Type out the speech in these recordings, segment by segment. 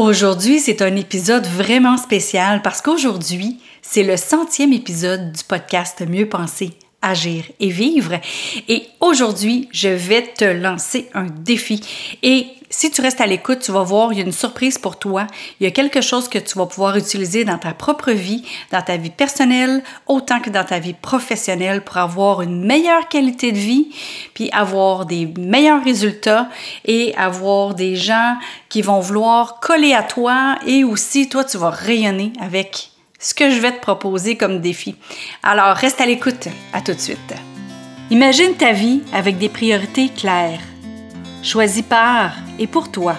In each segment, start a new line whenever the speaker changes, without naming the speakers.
Aujourd'hui, c'est un épisode vraiment spécial parce qu'aujourd'hui, c'est le centième épisode du podcast Mieux penser, agir et vivre. Et aujourd'hui, je vais te lancer un défi. Et si tu restes à l'écoute, tu vas voir, il y a une surprise pour toi. Il y a quelque chose que tu vas pouvoir utiliser dans ta propre vie, dans ta vie personnelle, autant que dans ta vie professionnelle pour avoir une meilleure qualité de vie, puis avoir des meilleurs résultats et avoir des gens qui vont vouloir coller à toi et aussi toi, tu vas rayonner avec ce que je vais te proposer comme défi. Alors, reste à l'écoute. À tout de suite. Imagine ta vie avec des priorités claires choisi par et pour toi,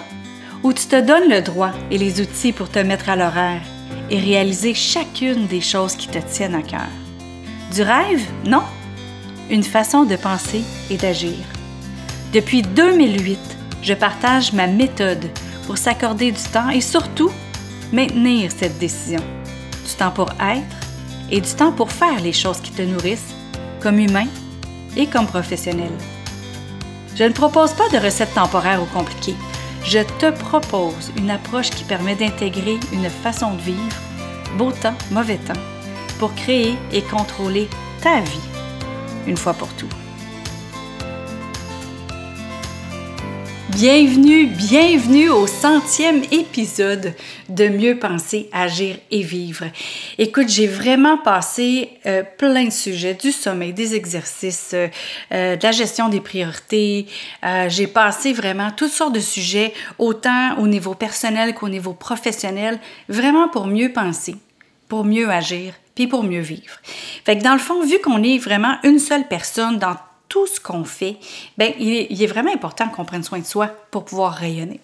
où tu te donnes le droit et les outils pour te mettre à l'horaire et réaliser chacune des choses qui te tiennent à cœur. Du rêve? Non? Une façon de penser et d'agir. Depuis 2008, je partage ma méthode pour s'accorder du temps et surtout maintenir cette décision. Du temps pour être et du temps pour faire les choses qui te nourrissent, comme humain et comme professionnel. Je ne propose pas de recettes temporaires ou compliquées. Je te propose une approche qui permet d'intégrer une façon de vivre, beau temps, mauvais temps, pour créer et contrôler ta vie, une fois pour tout. Bienvenue, bienvenue au centième épisode de Mieux penser, agir et vivre. Écoute, j'ai vraiment passé euh, plein de sujets, du sommeil, des exercices, euh, euh, de la gestion des priorités. j'ai passé vraiment toutes sortes de sujets, autant au niveau personnel qu'au niveau professionnel, vraiment pour mieux penser, pour mieux agir, puis pour mieux vivre. Fait que dans le fond, vu qu'on est vraiment une seule personne dans tout ce qu'on fait, ben, il, est, vraiment important qu'on prenne soin de soi pour pouvoir rayonner.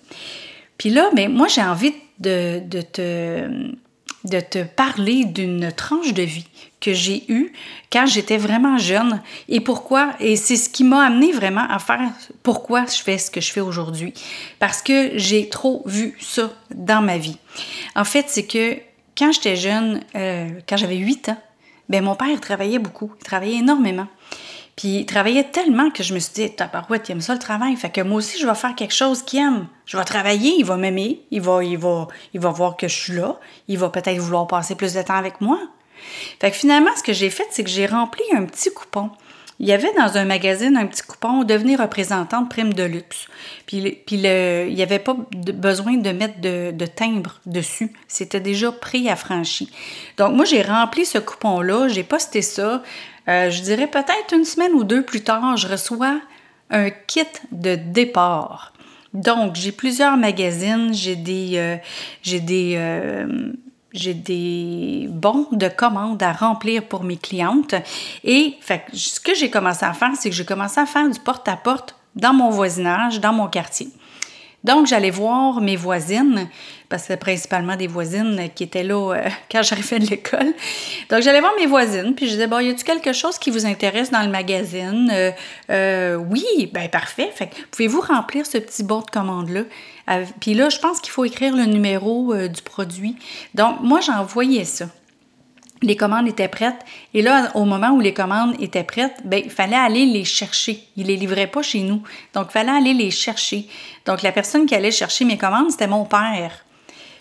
Puis là, ben, moi, j'ai envie de, te, parler d'une tranche de vie que j'ai eue quand j'étais vraiment jeune et pourquoi, et c'est ce qui m'a amené vraiment à faire pourquoi je fais ce que je fais aujourd'hui. Parce que j'ai trop vu ça dans ma vie. En fait, c'est que quand j'étais jeune, euh, quand j'avais 8 ans, ben mon père travaillait beaucoup, il travaillait énormément. Puis il travaillait tellement que je me suis dit, tabarouette, il aime ça le travail. Fait que moi aussi, je vais faire quelque chose qu'il aime. Je vais travailler, il va m'aimer, il va, il, va, il va voir que je suis là, il va peut-être vouloir passer plus de temps avec moi. Fait que finalement, ce que j'ai fait, c'est que j'ai rempli un petit coupon. Il y avait dans un magazine un petit coupon devenir représentant de prime de luxe. Puis, le, il n'y avait pas besoin de mettre de, de timbre dessus. C'était déjà pré-affranchi. Donc, moi, j'ai rempli ce coupon-là, j'ai posté ça. Euh, je dirais peut-être une semaine ou deux plus tard, je reçois un kit de départ. Donc, j'ai plusieurs magazines, j'ai des, euh, j'ai des, euh, j'ai des bons de commandes à remplir pour mes clientes. Et ce que j'ai commencé à faire, c'est que j'ai commencé à faire du porte-à-porte -porte dans mon voisinage, dans mon quartier. Donc, j'allais voir mes voisines, parce que c'était principalement des voisines qui étaient là euh, quand j'arrivais de l'école. Donc, j'allais voir mes voisines, puis je disais, bon, y a-t-il quelque chose qui vous intéresse dans le magazine? Euh, euh, oui, ben parfait. Fait pouvez-vous remplir ce petit bon de commande-là? puis là, je pense qu'il faut écrire le numéro du produit. Donc, moi, j'envoyais ça les commandes étaient prêtes. Et là, au moment où les commandes étaient prêtes, ben, il fallait aller les chercher. Ils les livraient pas chez nous. Donc, il fallait aller les chercher. Donc, la personne qui allait chercher mes commandes, c'était mon père.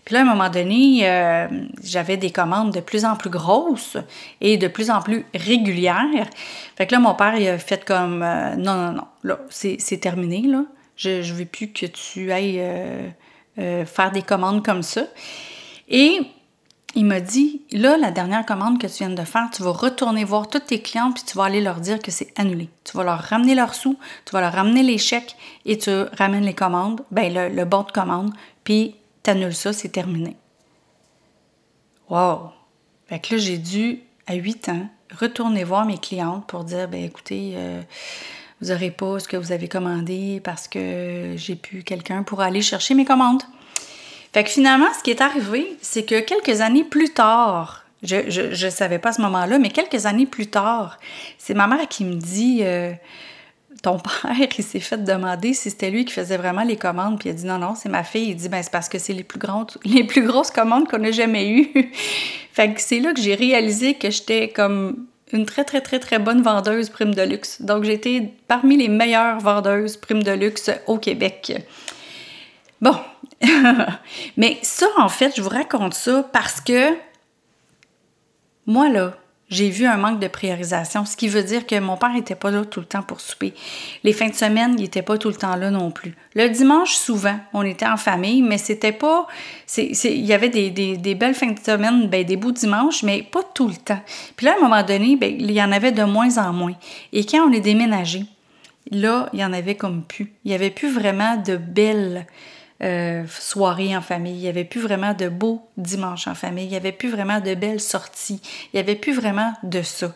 Puis là, à un moment donné, euh, j'avais des commandes de plus en plus grosses et de plus en plus régulières. Fait que là, mon père, il a fait comme euh, non, non, non, là, c'est terminé, là. Je ne veux plus que tu ailles euh, faire des commandes comme ça. Et il m'a dit, là, la dernière commande que tu viens de faire, tu vas retourner voir toutes tes clientes, puis tu vas aller leur dire que c'est annulé. Tu vas leur ramener leurs sous, tu vas leur ramener les chèques et tu ramènes les commandes, ben le, le bon de commande, puis tu annules ça, c'est terminé. Wow! Fait que là, j'ai dû, à 8 ans, retourner voir mes clientes pour dire, ben écoutez, euh, vous n'aurez pas ce que vous avez commandé parce que j'ai plus quelqu'un pour aller chercher mes commandes. Fait que finalement, ce qui est arrivé, c'est que quelques années plus tard, je ne savais pas ce moment-là, mais quelques années plus tard, c'est ma mère qui me dit euh, Ton père, il s'est fait demander si c'était lui qui faisait vraiment les commandes. Puis il a dit Non, non, c'est ma fille. Il dit Ben, c'est parce que c'est les, plus grandes, les plus grosses commandes qu'on a jamais eues. fait que c'est là que j'ai réalisé que j'étais comme une très, très, très, très bonne vendeuse prime de luxe. Donc, j'étais parmi les meilleures vendeuses prime de luxe au Québec. Bon, Mais ça, en fait, je vous raconte ça parce que moi, là, j'ai vu un manque de priorisation, ce qui veut dire que mon père n'était pas là tout le temps pour souper. Les fins de semaine, il n'était pas tout le temps là non plus. Le dimanche, souvent, on était en famille, mais c'était pas. il y avait des, belles fins de semaine, ben, des beaux dimanches, mais pas tout le temps. Puis là, à un moment donné, ben, il y en avait de moins en moins. Et quand on est déménagé, là, il y en avait comme plus. Il n'y avait plus vraiment de belles euh, soirées en famille. Il n'y avait plus vraiment de beaux dimanches en famille. Il n'y avait plus vraiment de belles sorties. Il n'y avait plus vraiment de ça.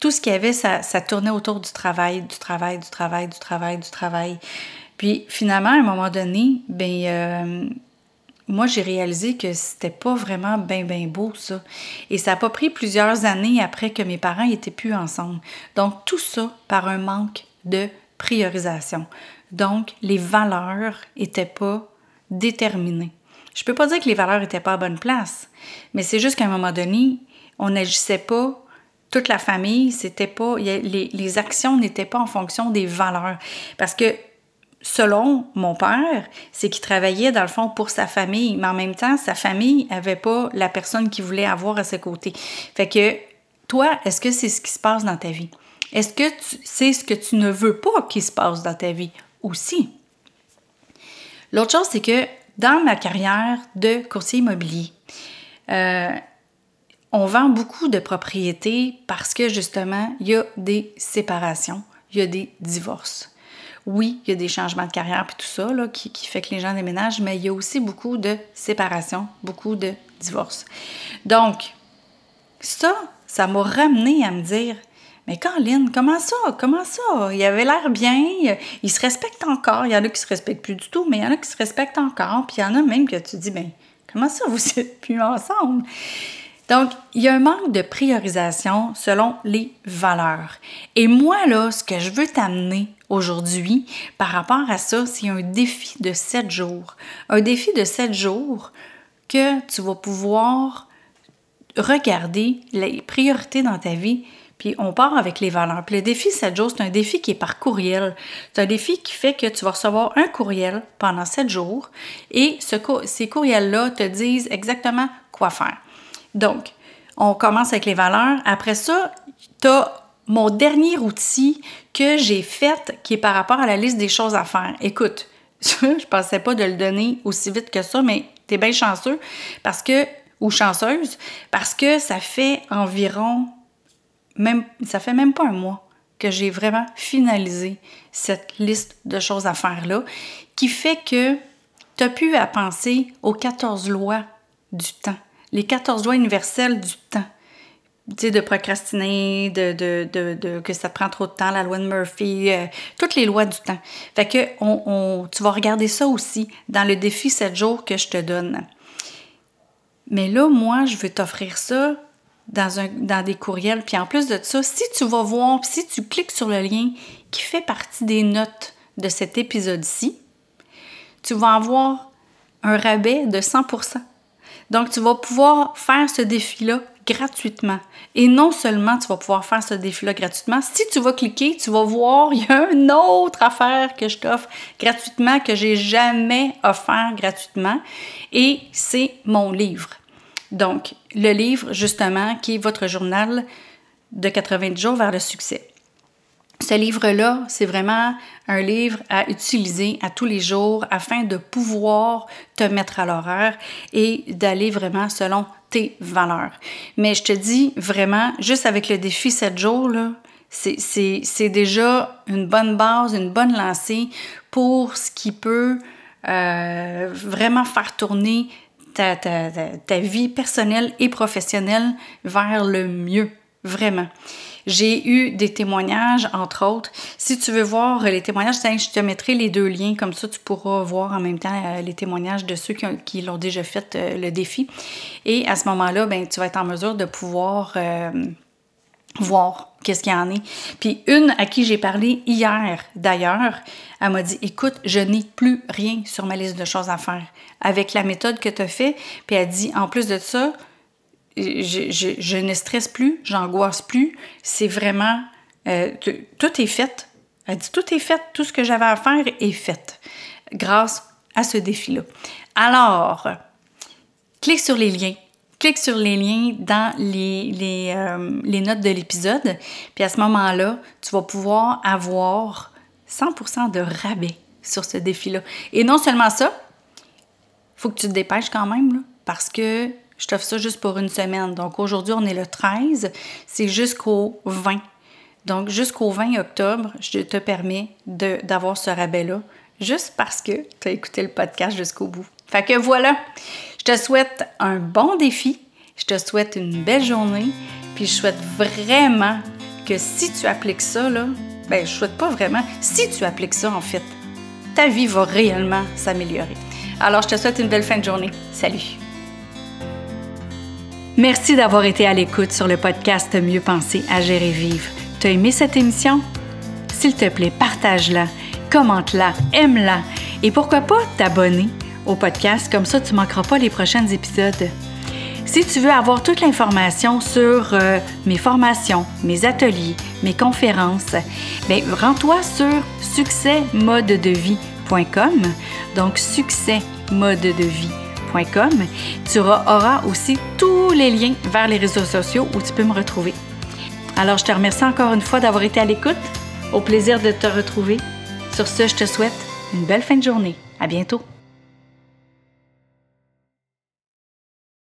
Tout ce qu'il y avait, ça, tournait autour du travail, du travail, du travail, du travail, du travail. Puis finalement, à un moment donné, ben euh, moi j'ai réalisé que c'était pas vraiment bien bien beau ça. Et ça n'a pas pris plusieurs années après que mes parents étaient plus ensemble. Donc tout ça par un manque de priorisation. Donc les valeurs étaient pas déterminé. Je peux pas dire que les valeurs étaient pas à bonne place, mais c'est juste qu'à un moment donné, on n'agissait pas toute la famille, c'était pas les, les actions n'étaient pas en fonction des valeurs parce que selon mon père, c'est qu'il travaillait dans le fond pour sa famille, mais en même temps, sa famille avait pas la personne qu'il voulait avoir à ses côtés. Fait que toi, est-ce que c'est ce qui se passe dans ta vie? Est-ce que c'est ce que tu ne veux pas qu'il se passe dans ta vie aussi? L'autre chose, c'est que dans ma carrière de courtier immobilier, euh, on vend beaucoup de propriétés parce que justement, il y a des séparations, il y a des divorces. Oui, il y a des changements de carrière et tout ça qui, qui, fait que les gens déménagent, mais il y a aussi beaucoup de séparations, beaucoup de divorces. Donc, ça, ça m'a ramené à me dire mais Caroline, comment ça? Comment ça? Il avait l'air bien, il se respecte encore. Il y en a qui se respectent plus du tout, mais il y en a qui se respectent encore. Puis il y en a même que tu dis, ben comment ça, vous êtes plus ensemble? Donc, il y a un manque de priorisation selon les valeurs. Et moi, là, ce que je veux t'amener aujourd'hui par rapport à ça, c'est un défi de sept jours. Un défi de sept jours que tu vas pouvoir regarder les priorités dans ta vie puis on part avec les valeurs. Puis le défi 7 jours, c'est un défi qui est par courriel. C'est un défi qui fait que tu vas recevoir un courriel pendant 7 jours et ce, ces courriels-là te disent exactement quoi faire. Donc, on commence avec les valeurs. Après ça, tu as mon dernier outil que j'ai fait qui est par rapport à la liste des choses à faire. Écoute, je pensais pas de le donner aussi vite que ça, mais tu es bien chanceux parce que ou chanceuse parce que ça fait environ ça fait même pas un mois que j'ai vraiment finalisé cette liste de choses à faire-là, qui fait que tu as pu penser aux 14 lois du temps, les 14 lois universelles du temps. Tu sais, de procrastiner, de, que ça prend trop de temps, la loi de Murphy, euh, toutes les lois du temps. Fait que on, tu vas regarder ça aussi dans le défi 7 jours que je te donne. Mais là, moi, je veux t'offrir ça dans, un, des courriels. Puis en plus de ça, si tu vas voir, si tu cliques sur le lien qui fait partie des notes de cet épisode-ci, tu vas avoir un rabais de 100%. Donc, tu vas pouvoir faire ce défi-là gratuitement. Et non seulement tu vas pouvoir faire ce défi-là gratuitement, si tu vas cliquer, tu vas voir, il y a une autre affaire que je t'offre gratuitement que j'ai jamais offert gratuitement et c'est mon livre. Donc, le livre, justement, qui est votre journal de 90 jours vers le succès. Ce livre-là, c'est vraiment un livre à utiliser à tous les jours afin de pouvoir te mettre à l'horaire et d'aller vraiment selon tes valeurs. Mais je te dis vraiment, juste avec le défi 7 jours, c'est déjà une bonne base, une bonne lancée pour ce qui peut euh, vraiment faire tourner ta, vie personnelle et professionnelle vers le mieux, vraiment. J'ai eu des témoignages, entre autres. Si tu veux voir les témoignages, je te mettrai les deux liens, comme ça tu pourras voir en même temps euh, les témoignages de ceux qui, l'ont déjà fait euh, le défi. Et à ce moment-là, ben, tu vas être en mesure de pouvoir euh, voir qu'est-ce qu'il y en est. Puis une à qui j'ai parlé hier, d'ailleurs, elle m'a dit Écoute, je n'ai plus rien sur ma liste de choses à faire. Avec la méthode que tu as fait, puis elle dit En plus de ça, je, ne stresse plus, j'angoisse plus. C'est vraiment. Euh, tout est fait. Elle dit Tout est fait. Tout ce que j'avais à faire est fait. Grâce à ce défi-là. Alors, clique sur les liens. Clique sur les liens dans les, les, euh, les notes de l'épisode. Puis à ce moment-là, tu vas pouvoir avoir 100% de rabais sur ce défi-là. Et non seulement ça, faut que tu te dépêches quand même, parce que je t'offre ça juste pour une semaine. Donc aujourd'hui, on est le 13, c'est jusqu'au 20. Donc jusqu'au 20 octobre, je te permets d'avoir ce rabais-là, juste parce que tu as écouté le podcast jusqu'au bout. Fait que voilà, je te souhaite un bon défi, je te souhaite une belle journée, puis je souhaite vraiment que si tu appliques ça, là, ben je souhaite pas vraiment, si tu appliques ça en fait, ta vie va réellement s'améliorer. Alors je te souhaite une belle fin de journée. Salut! Merci d'avoir été à l'écoute sur le podcast Mieux penser, à gérer vivre. T'as aimé cette émission? S'il te plaît, partage-la, commente-la, aime-la et pourquoi pas t'abonner au podcast, comme ça tu manqueras pas les prochains épisodes. Si tu veux avoir toute l'information sur euh, mes formations, mes ateliers, mes conférences, ben, rends-toi sur succèsmodedevie.com. Donc, succèsmodedevie.com tu auras aussi tous les liens vers les réseaux sociaux où tu peux me retrouver. Alors, je te remercie encore une fois d'avoir été à l'écoute. Au plaisir de te retrouver. Sur ce, je te souhaite une belle fin de journée. À bientôt.